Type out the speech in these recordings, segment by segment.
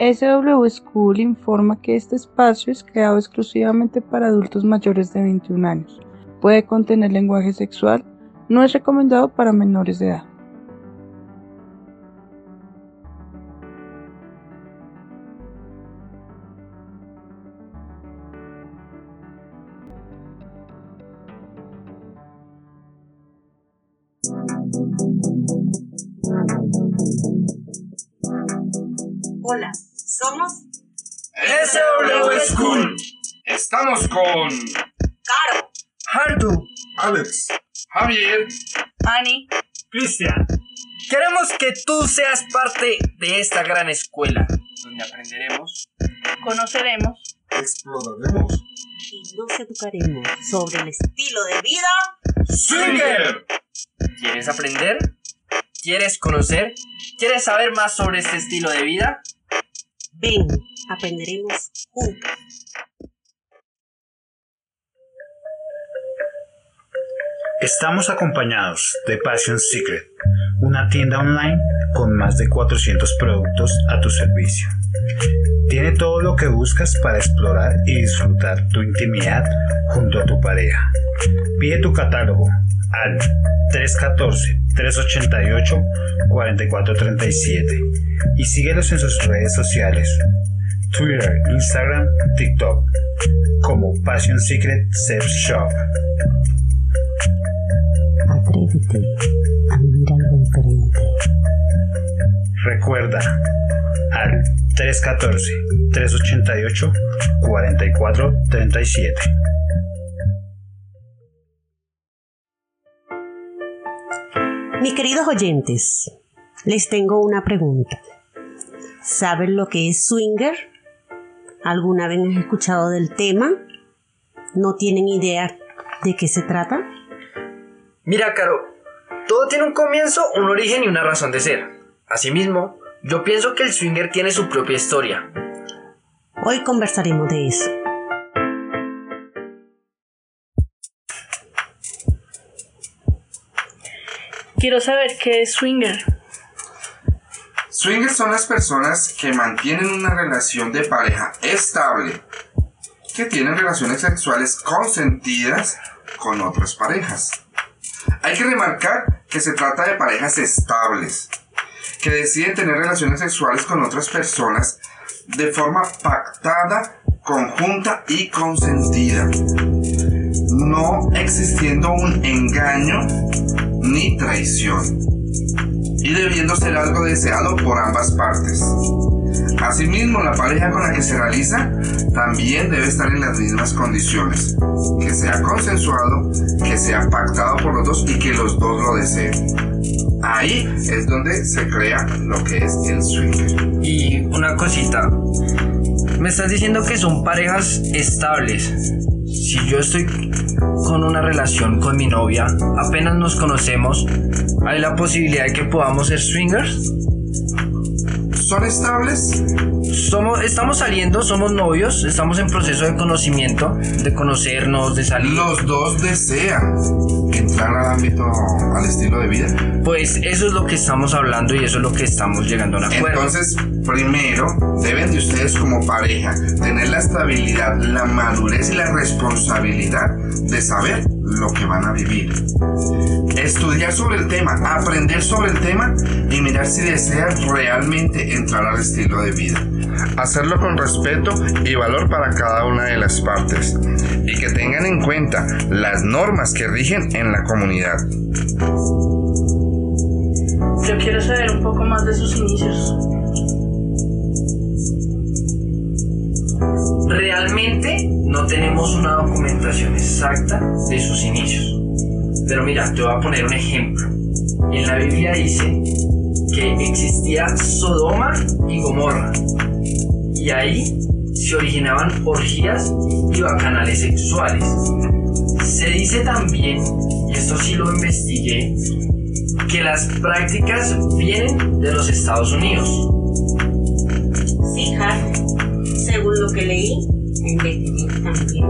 SW School informa que este espacio es creado exclusivamente para adultos mayores de 21 años. Puede contener lenguaje sexual, no es recomendado para menores de edad. Seas parte de esta gran escuela, donde aprenderemos, conoceremos exploraremos. y nos educaremos sobre el estilo de vida. Swinger. ¿Quieres aprender? ¿Quieres conocer? ¿Quieres saber más sobre este estilo de vida? Ven, aprenderemos juntos. Estamos acompañados de Passion Secret, una tienda online con más de 400 productos a tu servicio. Tiene todo lo que buscas para explorar y disfrutar tu intimidad junto a tu pareja. Pide tu catálogo al 314-388-4437 y síguelos en sus redes sociales, Twitter, Instagram, TikTok, como Passion Secret Sex Shop. Atrévete 314-388-4437. Mis queridos oyentes, les tengo una pregunta. ¿Saben lo que es swinger? ¿Alguna vez han escuchado del tema? ¿No tienen idea de qué se trata? Mira, Caro, todo tiene un comienzo, un origen y una razón de ser. Asimismo, yo pienso que el swinger tiene su propia historia. Hoy conversaremos de eso. Quiero saber qué es swinger. Swingers son las personas que mantienen una relación de pareja estable, que tienen relaciones sexuales consentidas con otras parejas. Hay que remarcar que se trata de parejas estables, que deciden tener relaciones sexuales con otras personas de forma pactada, conjunta y consentida, no existiendo un engaño ni traición, y debiendo ser algo deseado por ambas partes. Asimismo, la pareja con la que se realiza también debe estar en las mismas condiciones, que sea consensuado, que sea pactado por los dos y que los dos lo deseen. Ahí es donde se crea lo que es el swinger. Y una cosita, me estás diciendo que son parejas estables. Si yo estoy con una relación con mi novia, apenas nos conocemos, ¿hay la posibilidad de que podamos ser swingers? ¿Son estables? Somos, estamos saliendo, somos novios, estamos en proceso de conocimiento, de conocernos, de salir. Los dos desean entrar al ámbito, al estilo de vida. Pues eso es lo que estamos hablando y eso es lo que estamos llegando a un acuerdo. Entonces, primero, deben de ustedes como pareja tener la estabilidad, la madurez y la responsabilidad de saber lo que van a vivir. Estudiar sobre el tema, aprender sobre el tema y mirar si desean realmente entrar al estilo de vida. Hacerlo con respeto y valor para cada una de las partes. Y que tengan en cuenta las normas que rigen en la comunidad. Yo quiero saber un poco más de sus inicios. Realmente no tenemos una documentación exacta de sus inicios. Pero mira, te voy a poner un ejemplo. En la Biblia dice que existía Sodoma y Gomorra. Y ahí se originaban orgías y bacanales sexuales. Se dice también, y esto sí lo investigué, que las prácticas vienen de los Estados Unidos. Sí, según lo que leí, investigué también.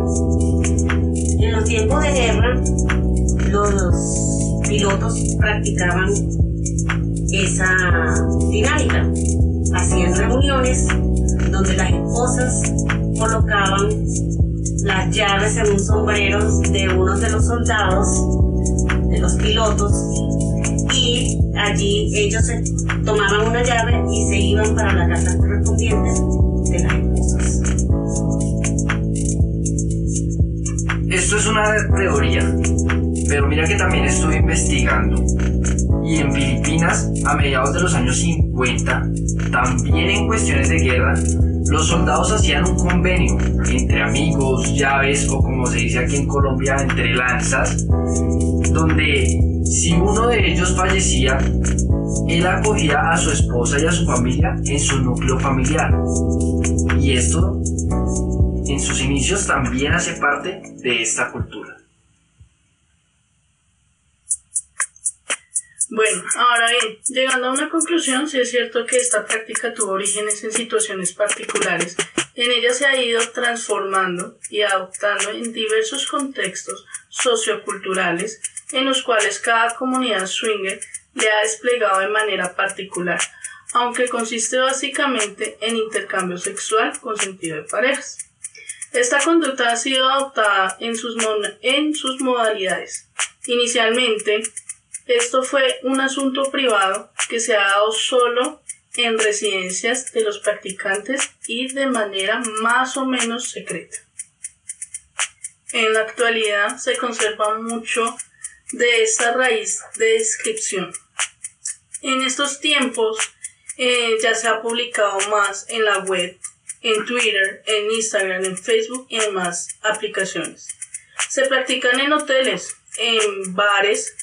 En los tiempos de guerra, los pilotos practicaban esa dinámica. Hacían reuniones donde las esposas colocaban las llaves en un sombrero de uno de los soldados, de los pilotos, y allí ellos tomaban una llave y se iban para la casa correspondiente de las esposas. Esto es una teoría, pero mira que también estuve investigando. Y en Filipinas, a mediados de los años 50, también en cuestiones de guerra, los soldados hacían un convenio entre amigos, llaves o como se dice aquí en Colombia, entre lanzas, donde si uno de ellos fallecía, él acogía a su esposa y a su familia en su núcleo familiar. Y esto, en sus inicios, también hace parte de esta cultura. Bueno, ahora bien, llegando a una conclusión, sí es cierto que esta práctica tuvo orígenes en situaciones particulares. En ella se ha ido transformando y adoptando en diversos contextos socioculturales en los cuales cada comunidad swinger le ha desplegado de manera particular, aunque consiste básicamente en intercambio sexual con sentido de parejas. Esta conducta ha sido adoptada en sus, en sus modalidades. Inicialmente, esto fue un asunto privado que se ha dado solo en residencias de los practicantes y de manera más o menos secreta. En la actualidad se conserva mucho de esta raíz de descripción. En estos tiempos eh, ya se ha publicado más en la web, en Twitter, en Instagram, en Facebook y en más aplicaciones. Se practican en hoteles, en bares,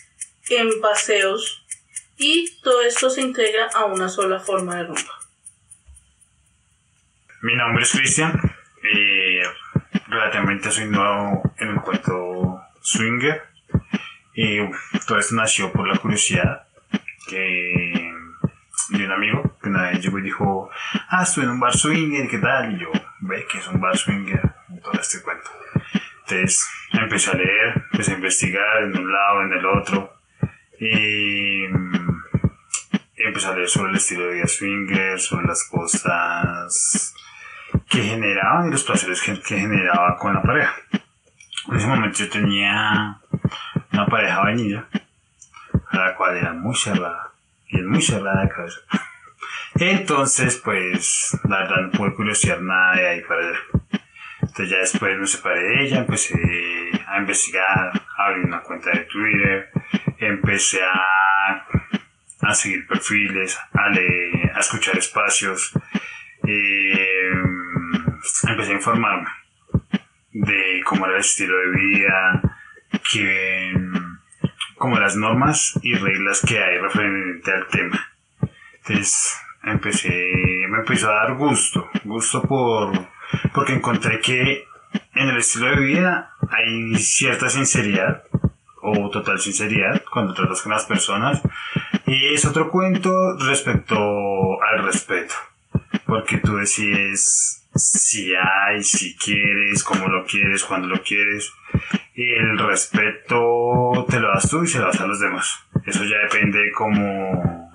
en paseos y todo esto se integra a una sola forma de rumba. Mi nombre es Cristian y relativamente soy nuevo en el cuento swinger y todo esto nació por la curiosidad que de un amigo que una vez llegó y dijo, ah, estuve en un bar swinger, ¿qué tal? Y yo, ve que es un bar swinger, todo este cuento. Entonces empecé a leer, empecé a investigar en un lado, en el otro, y, empecé a leer sobre el estilo de vida swinger, sobre las cosas que generaban y los placeres que, generaba con la pareja. En ese momento yo tenía una pareja vainilla, a la cual era muy cerrada, es muy cerrada de cabeza. Entonces, pues, la verdad no pude curiosidad nada de ahí para allá. Entonces ya después me separé de ella, empecé a investigar, abrí una cuenta de Twitter, empecé a, a seguir perfiles, a escuchar espacios, eh, empecé a informarme de cómo era el estilo de vida, que como las normas y reglas que hay referente al tema. Entonces empecé, me empezó a dar gusto, gusto por, porque encontré que en el estilo de vida hay cierta sinceridad o total sinceridad cuando tratas con las personas y es otro cuento respecto al respeto porque tú decides si hay, si quieres, cómo lo quieres, cuando lo quieres el respeto te lo das tú y se lo das a los demás. Eso ya depende de cómo,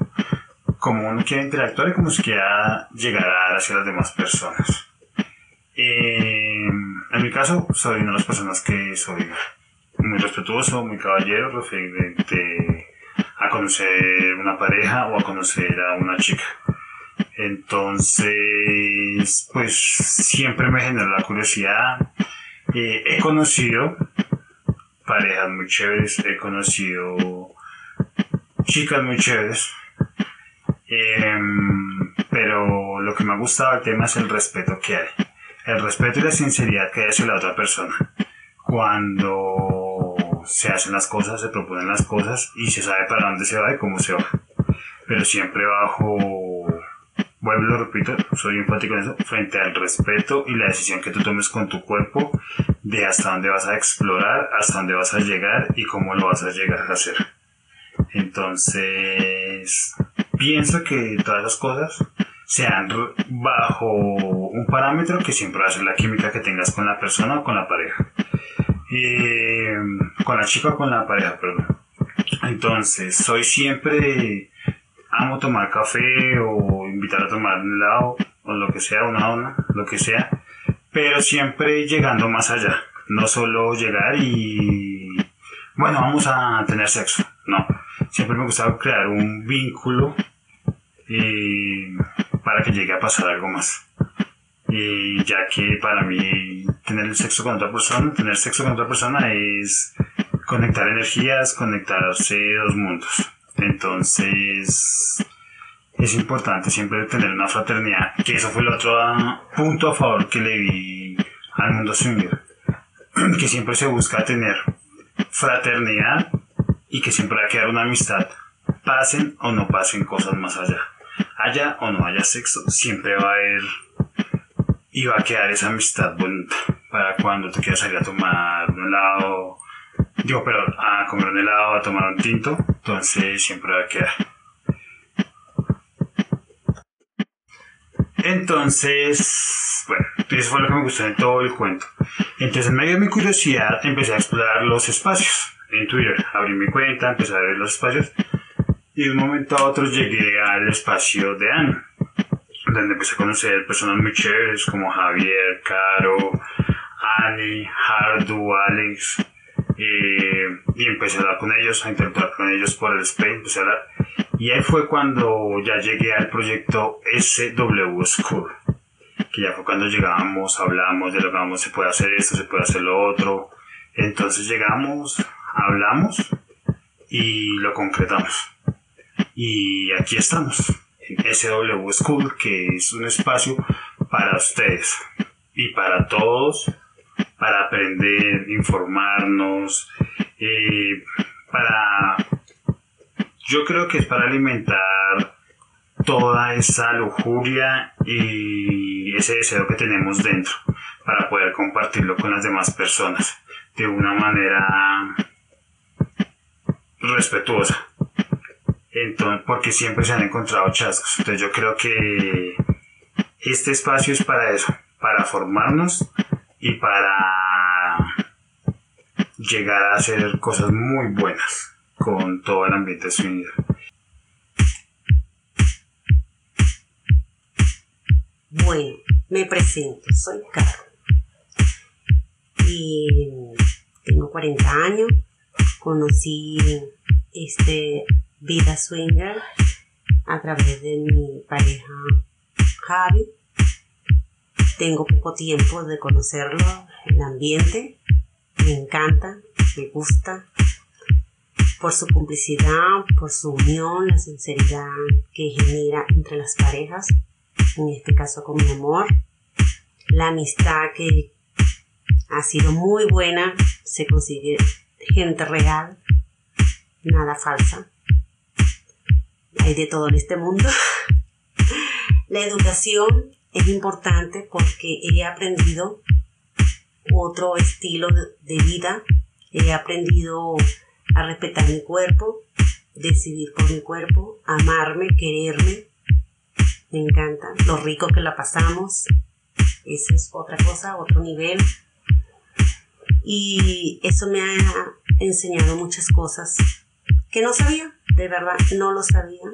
cómo uno quiere interactuar y cómo se quiera llegar hacia las demás personas. Eh, en mi caso, soy una de las personas que soy muy respetuoso, muy caballero, referente a conocer una pareja o a conocer a una chica. Entonces, pues siempre me genera la curiosidad. Eh, he conocido parejas muy chéveres, he conocido chicas muy chéveres. Em, pero lo que me ha gustado del tema es el respeto que hay. El respeto y la sinceridad que hay hacia la otra persona. Cuando se hacen las cosas, se proponen las cosas y se sabe para dónde se va y cómo se va. Pero siempre bajo, vuelvo lo repito, soy enfático en eso, frente al respeto y la decisión que tú tomes con tu cuerpo de hasta dónde vas a explorar, hasta dónde vas a llegar y cómo lo vas a llegar a hacer. Entonces, pienso que todas las cosas sean bajo un parámetro que siempre va a ser la química que tengas con la persona o con la pareja. Eh, con la chica o con la pareja, perdón. Entonces, soy siempre amo tomar café o invitar a tomar un helado o lo que sea, una una, lo que sea, pero siempre llegando más allá. No solo llegar y, bueno, vamos a tener sexo, no. Siempre me gustaba crear un vínculo eh, para que llegue a pasar algo más. Y ya que para mí tener sexo con otra persona, tener sexo con otra persona es conectar energías, conectarse dos mundos. Entonces es importante siempre tener una fraternidad, que eso fue el otro punto a favor que le vi al mundo swinger, que siempre se busca tener fraternidad y que siempre va a quedar una amistad, pasen o no pasen cosas más allá. Haya o no haya sexo, siempre va a haber y va a quedar esa amistad bonita para cuando te quieras salir a tomar un helado, digo, pero a comer un helado, a tomar un tinto, entonces siempre va a quedar. Entonces, bueno, eso fue lo que me gustó en todo el cuento. Entonces, en medio de mi curiosidad, empecé a explorar los espacios en Twitter. Abrí mi cuenta, empecé a ver los espacios. Y de un momento a otro llegué al espacio de Anne, donde empecé a conocer personas muy chéveres como Javier, Caro, Annie, Hardu, Alex. y empecé a hablar con ellos, a interactuar con ellos por el Space, empecé a hablar. Y ahí fue cuando ya llegué al proyecto SW School, que ya fue cuando llegamos, hablamos de lo que vamos, se puede hacer esto, se puede hacer lo otro. Entonces llegamos, hablamos y lo concretamos. Y aquí estamos, SW School, que es un espacio para ustedes y para todos, para aprender, informarnos, eh, para yo creo que es para alimentar toda esa lujuria y ese deseo que tenemos dentro para poder compartirlo con las demás personas de una manera respetuosa. Entonces, porque siempre se han encontrado chascos. Entonces yo creo que este espacio es para eso, para formarnos y para llegar a hacer cosas muy buenas con todo el ambiente swinger. Bueno, me presento, soy Caro. Y tengo 40 años. Conocí este vida swinger a través de mi pareja Javi. Tengo poco tiempo de conocerlo, el ambiente. Me encanta, me gusta por su complicidad, por su unión, la sinceridad que genera entre las parejas, en este caso con mi amor, la amistad que ha sido muy buena, se consigue gente real, nada falsa. Hay de todo en este mundo. La educación es importante porque he aprendido otro estilo de vida, he aprendido a respetar mi cuerpo, decidir por mi cuerpo, amarme, quererme. Me encanta lo rico que la pasamos. Esa es otra cosa, otro nivel. Y eso me ha enseñado muchas cosas que no sabía, de verdad no lo sabía,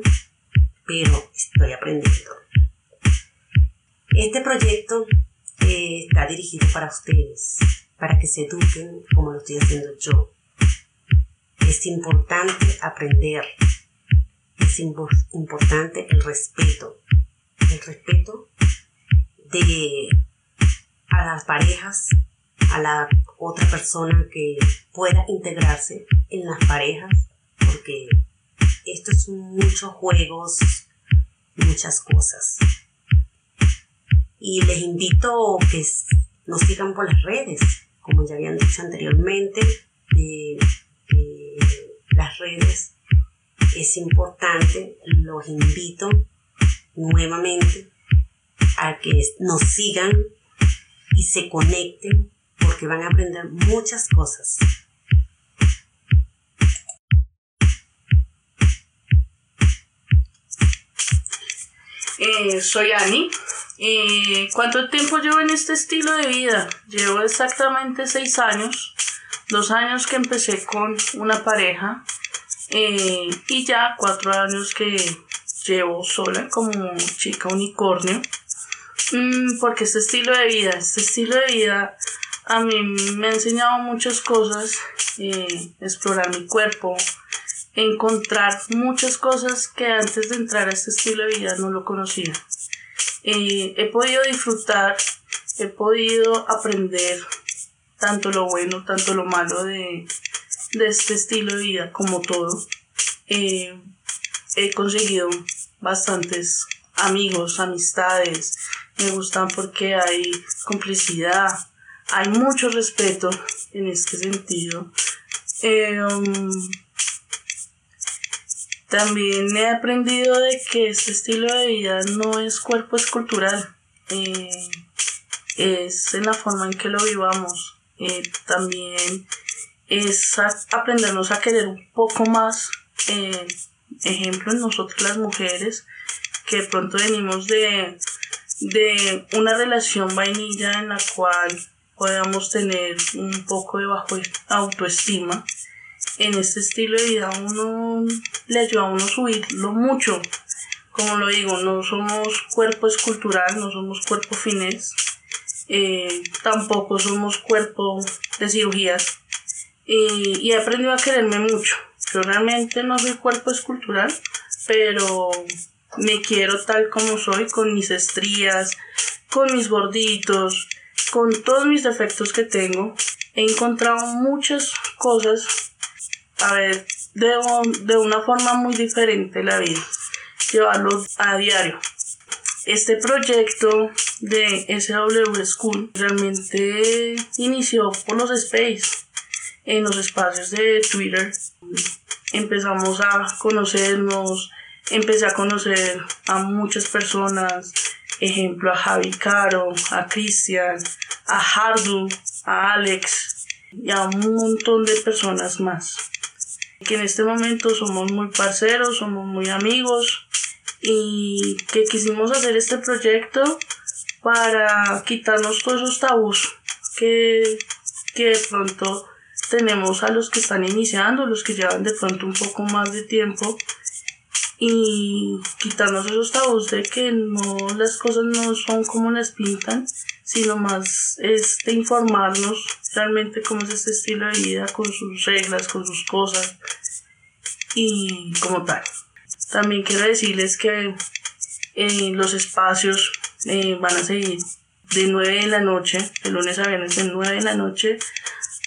pero estoy aprendiendo. Este proyecto eh, está dirigido para ustedes, para que se eduquen como lo estoy haciendo yo es importante aprender, es importante el respeto, el respeto de a las parejas, a la otra persona que pueda integrarse en las parejas, porque esto es muchos juegos, muchas cosas. Y les invito a que nos sigan por las redes, como ya habían dicho anteriormente, las redes es importante, los invito nuevamente a que nos sigan y se conecten porque van a aprender muchas cosas. Eh, soy Ani. Eh, ¿Cuánto tiempo llevo en este estilo de vida? Llevo exactamente seis años dos años que empecé con una pareja eh, y ya cuatro años que llevo sola como chica unicornio. Mm, porque este estilo de vida, este estilo de vida a mí me ha enseñado muchas cosas, explorar mi cuerpo, encontrar muchas cosas que antes de entrar a este estilo de vida no lo conocía. Eh, he podido disfrutar, he podido aprender tanto lo bueno, tanto lo malo de, de este estilo de vida como todo. Eh, he conseguido bastantes amigos, amistades, me gustan porque hay complicidad, hay mucho respeto en este sentido. Em, también he aprendido de que este estilo de vida no es cuerpo escultural, eh, es en la forma en que lo vivamos. Eh, también es aprendernos a querer un poco más. Eh, ejemplo, en nosotros las mujeres, que de pronto venimos de, de una relación vainilla en la cual podamos tener un poco de bajo autoestima. En este estilo de vida uno le ayuda a uno subirlo mucho. Como lo digo, no somos cuerpo escultural, no somos cuerpo finés, eh, tampoco somos cuerpo de cirugías. Y he aprendido a quererme mucho. Yo realmente no soy cuerpo escultural, pero me quiero tal como soy, con mis estrías, con mis gorditos, con todos mis defectos que tengo. He encontrado muchas cosas, a ver, de, de una forma muy diferente la vida, llevarlo a diario. Este proyecto de SW School realmente inició por los space en los espacios de Twitter. Empezamos a conocernos, empecé a conocer a muchas personas, ejemplo a Javi Caro, a Cristian, a Hardu, a Alex y a un montón de personas más. Que en este momento somos muy parceros, somos muy amigos y que quisimos hacer este proyecto para quitarnos todos esos tabús que, que de pronto tenemos a los que están iniciando, los que llevan de pronto un poco más de tiempo y quitarnos esos tabús de que no las cosas no son como las pintan, sino más es de informarnos realmente cómo es este estilo de vida con sus reglas, con sus cosas y como tal. También quiero decirles que eh, los espacios eh, van a seguir de 9 de la noche, de lunes a viernes de 9 de la noche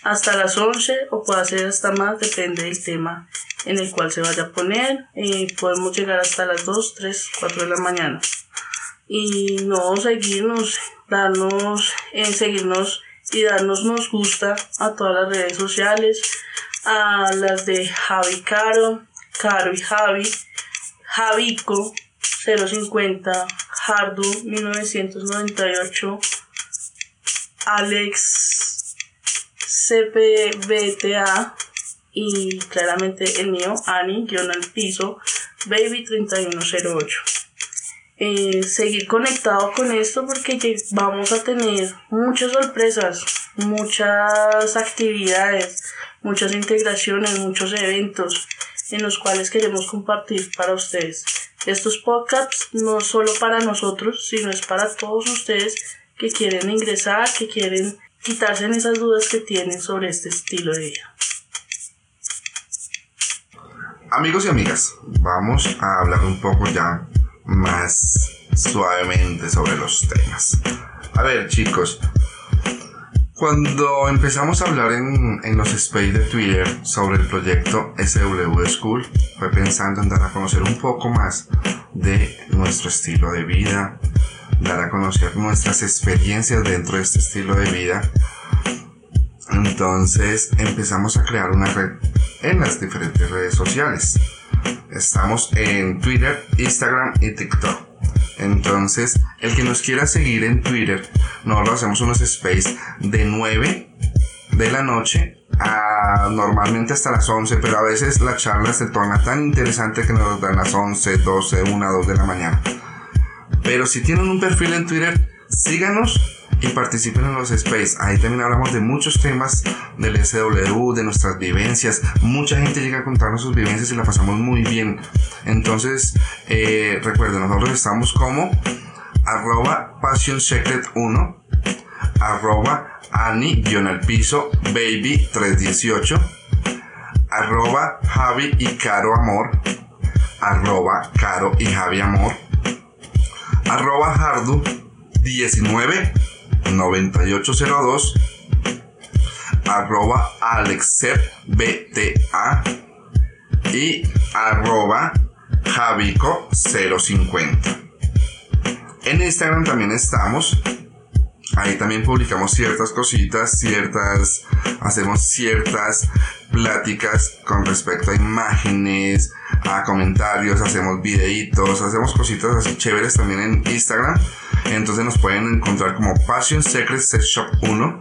hasta las 11 o puede ser hasta más, depende del tema en el cual se vaya a poner. y podemos llegar hasta las 2, 3, 4 de la mañana. Y no seguirnos, darnos, en seguirnos y darnos nos gusta a todas las redes sociales, a las de Javi Caro, Caro y Javi, Javico 050, Hardu 1998, Alex CPBTA y claramente el mío, Ani, guion al piso, Baby 3108. Eh, seguir conectado con esto porque vamos a tener muchas sorpresas, muchas actividades, muchas integraciones, muchos eventos en los cuales queremos compartir para ustedes. Estos podcasts no solo para nosotros, sino es para todos ustedes que quieren ingresar, que quieren quitarse esas dudas que tienen sobre este estilo de vida. Amigos y amigas, vamos a hablar un poco ya más suavemente sobre los temas. A ver chicos, cuando empezamos a hablar en, en, los space de Twitter sobre el proyecto SW School, fue pensando en dar a conocer un poco más de nuestro estilo de vida, dar a conocer nuestras experiencias dentro de este estilo de vida. Entonces empezamos a crear una red en las diferentes redes sociales. Estamos en Twitter, Instagram y TikTok. Entonces, el que nos quiera seguir en Twitter, nosotros hacemos unos space de 9 de la noche a normalmente hasta las 11, pero a veces la charla se torna tan interesante que nos dan las 11, 12, 1, 2 de la mañana. Pero si tienen un perfil en Twitter, síganos y participen en los space. Ahí también hablamos de muchos temas del SW, de nuestras vivencias. Mucha gente llega a contarnos sus vivencias y la pasamos muy bien. Entonces, eh, recuerden, nosotros estamos como arroba Passion Secret 1, arroba Ani al piso baby 318, arroba Javi y Caro Amor, arroba Caro y Javi Amor, arroba Hardu 19 9802 arroba alexepbta y arroba javico 050 en Instagram también estamos. Ahí también publicamos ciertas cositas ciertas hacemos ciertas pláticas con respecto a imágenes a comentarios hacemos videitos hacemos cositas así chéveres también en Instagram entonces nos pueden encontrar como Passion Secret Sex Shop 1,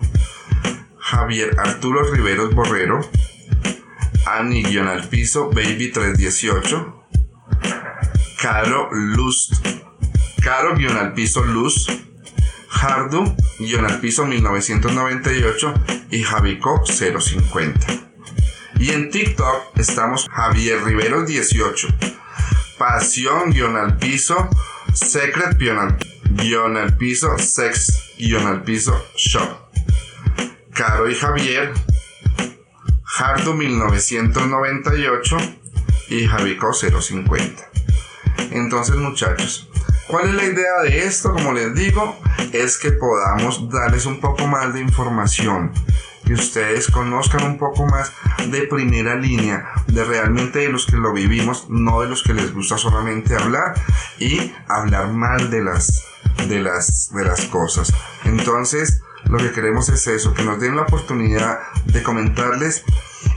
Javier Arturo Riveros Borrero, Ani al piso Baby 318, Caro Luz, Caro al piso Luz, Hardu al piso 1998 y Javico 050. Y en TikTok estamos Javier Riveros 18, Pasión al piso Secret guion al piso, sex guion al piso, shop. Caro y Javier, Hardo 1998 y Javico 050. Entonces muchachos, ¿cuál es la idea de esto? Como les digo, es que podamos darles un poco más de información que ustedes conozcan un poco más de primera línea, de realmente de los que lo vivimos, no de los que les gusta solamente hablar y hablar mal de las de las, de las cosas. Entonces, lo que queremos es eso, que nos den la oportunidad de comentarles,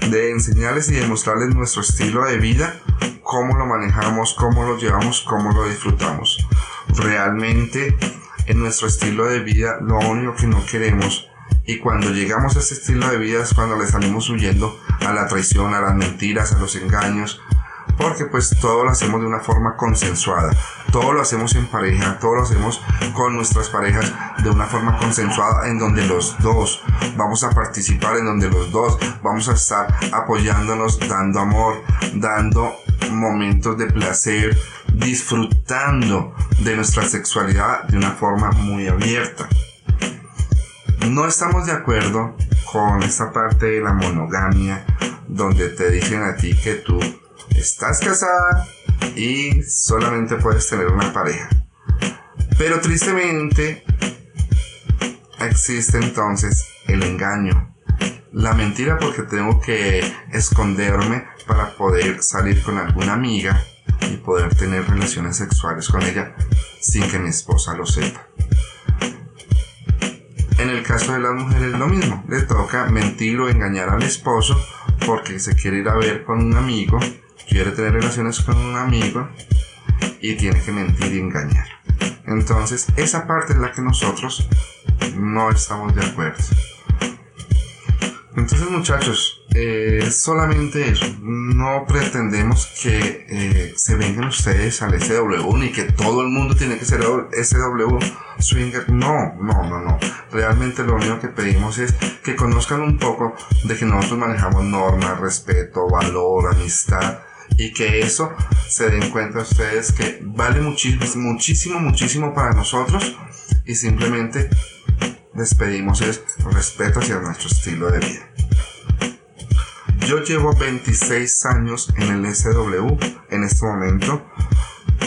de enseñarles y demostrarles nuestro estilo de vida, cómo lo manejamos, cómo lo llevamos, cómo lo disfrutamos. Realmente, en nuestro estilo de vida, lo único que no queremos y cuando llegamos a ese estilo de vida es cuando le salimos huyendo a la traición, a las mentiras, a los engaños, porque pues todo lo hacemos de una forma consensuada, todo lo hacemos en pareja, todo lo hacemos con nuestras parejas de una forma consensuada en donde los dos vamos a participar, en donde los dos vamos a estar apoyándonos, dando amor, dando momentos de placer, disfrutando de nuestra sexualidad de una forma muy abierta. No estamos de acuerdo con esta parte de la monogamia donde te dicen a ti que tú estás casada y solamente puedes tener una pareja. Pero tristemente existe entonces el engaño, la mentira porque tengo que esconderme para poder salir con alguna amiga y poder tener relaciones sexuales con ella sin que mi esposa lo sepa. En el caso de las mujeres lo mismo, le toca mentir o engañar al esposo porque se quiere ir a ver con un amigo quiere tener relaciones con un amigo y tiene que mentir y engañar. Entonces, esa parte es la que nosotros no estamos de acuerdo. Entonces, muchachos, eh, solamente eso. No pretendemos que eh, se vengan ustedes al SW ni que todo el mundo tiene que ser SW swinger. No, no, no, no. Realmente lo único que pedimos es que conozcan un poco de que nosotros manejamos normas, respeto, valor, amistad y que eso se den cuenta ustedes que vale muchísimo, muchísimo, muchísimo para nosotros y simplemente les pedimos es respeto hacia nuestro estilo de vida. Yo llevo 26 años en el SW en este momento.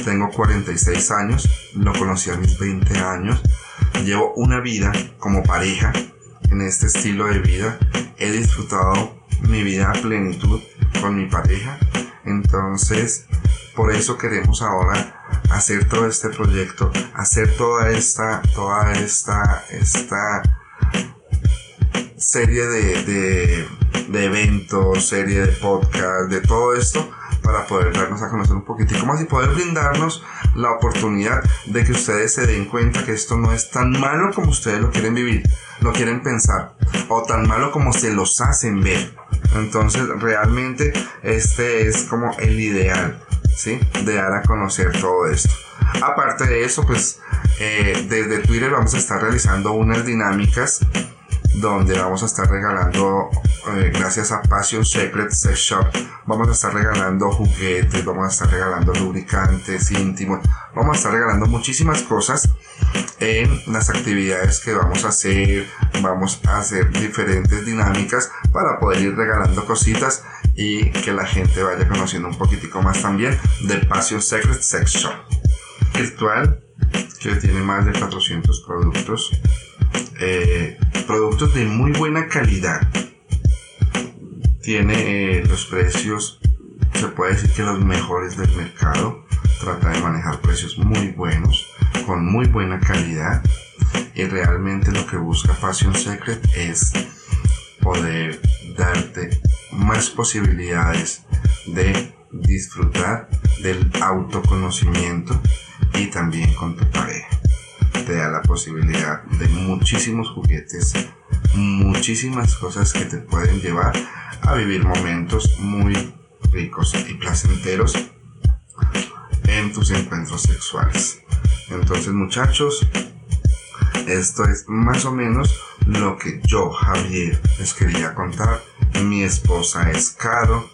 Tengo 46 años, lo conocí a mis 20 años. Llevo una vida como pareja en este estilo de vida. He disfrutado mi vida a plenitud con mi pareja entonces, por eso queremos ahora hacer todo este proyecto, hacer toda esta, toda esta, esta serie de, de, eventos, serie de podcast, de todo esto, para poder darnos a conocer un poquitico más y poder brindarnos la oportunidad de que ustedes se den cuenta que esto no es tan malo como ustedes lo quieren vivir, lo quieren pensar, o tan malo como se los hacen ver. Entonces realmente este es como el ideal, ¿sí? De dar a conocer todo esto. Aparte de eso, pues eh, desde Twitter vamos a estar realizando unas dinámicas donde vamos a estar regalando, eh, gracias a Passion Secret Sex Shop, vamos a estar regalando juguetes, vamos a estar regalando lubricantes íntimos, vamos a estar regalando muchísimas cosas en las actividades que vamos a hacer, vamos a hacer diferentes dinámicas para poder ir regalando cositas y que la gente vaya conociendo un poquitico más también de Passion Secret Sex Shop virtual que tiene más de 400 productos eh, productos de muy buena calidad. Tiene eh, los precios se puede decir que los mejores del mercado. Trata de manejar precios muy buenos con muy buena calidad. Y realmente lo que busca Passion Secret es poder darte más posibilidades de disfrutar del autoconocimiento y también con tu pareja. La posibilidad de muchísimos juguetes, muchísimas cosas que te pueden llevar a vivir momentos muy ricos y placenteros en tus encuentros sexuales. Entonces muchachos, esto es más o menos lo que yo, Javier, les quería contar. Mi esposa es Caro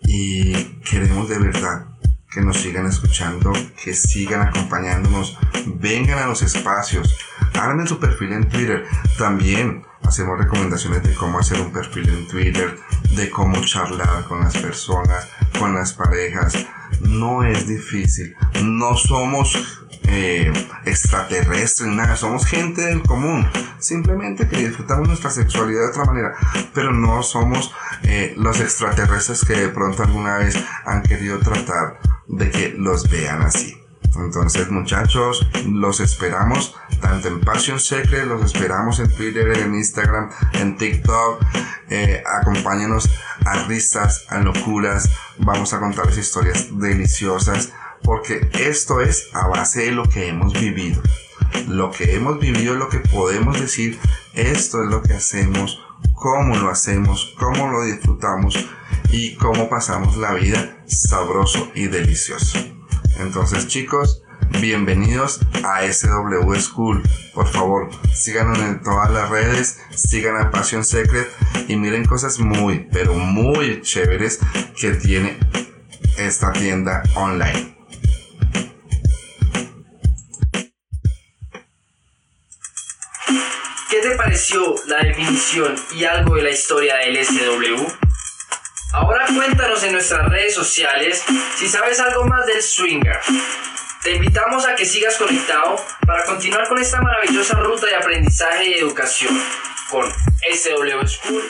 y queremos de verdad que nos sigan escuchando, que sigan acompañándonos, vengan a los espacios, armen su perfil en Twitter. También hacemos recomendaciones de cómo hacer un perfil en Twitter, de cómo charlar con las personas, con las parejas. No es difícil, no somos eh, extraterrestres, nada, somos gente del común, simplemente que disfrutamos nuestra sexualidad de otra manera, pero no somos eh, los extraterrestres que de pronto alguna vez han querido tratar de que los vean así. Entonces muchachos, los esperamos tanto en Passion Secret, los esperamos en Twitter, en Instagram, en TikTok. Eh, acompáñenos a risas, a locuras. Vamos a contarles historias deliciosas porque esto es a base de lo que hemos vivido. Lo que hemos vivido lo que podemos decir. Esto es lo que hacemos, cómo lo hacemos, cómo lo disfrutamos y cómo pasamos la vida sabroso y delicioso. Entonces chicos, bienvenidos a SW School. Por favor, síganos en todas las redes, sigan a Passion Secret y miren cosas muy, pero muy chéveres que tiene esta tienda online. ¿Qué te pareció la definición y algo de la historia del SW? Ahora cuéntanos en nuestras redes sociales si sabes algo más del swinger. Te invitamos a que sigas conectado para continuar con esta maravillosa ruta de aprendizaje y educación con SW School.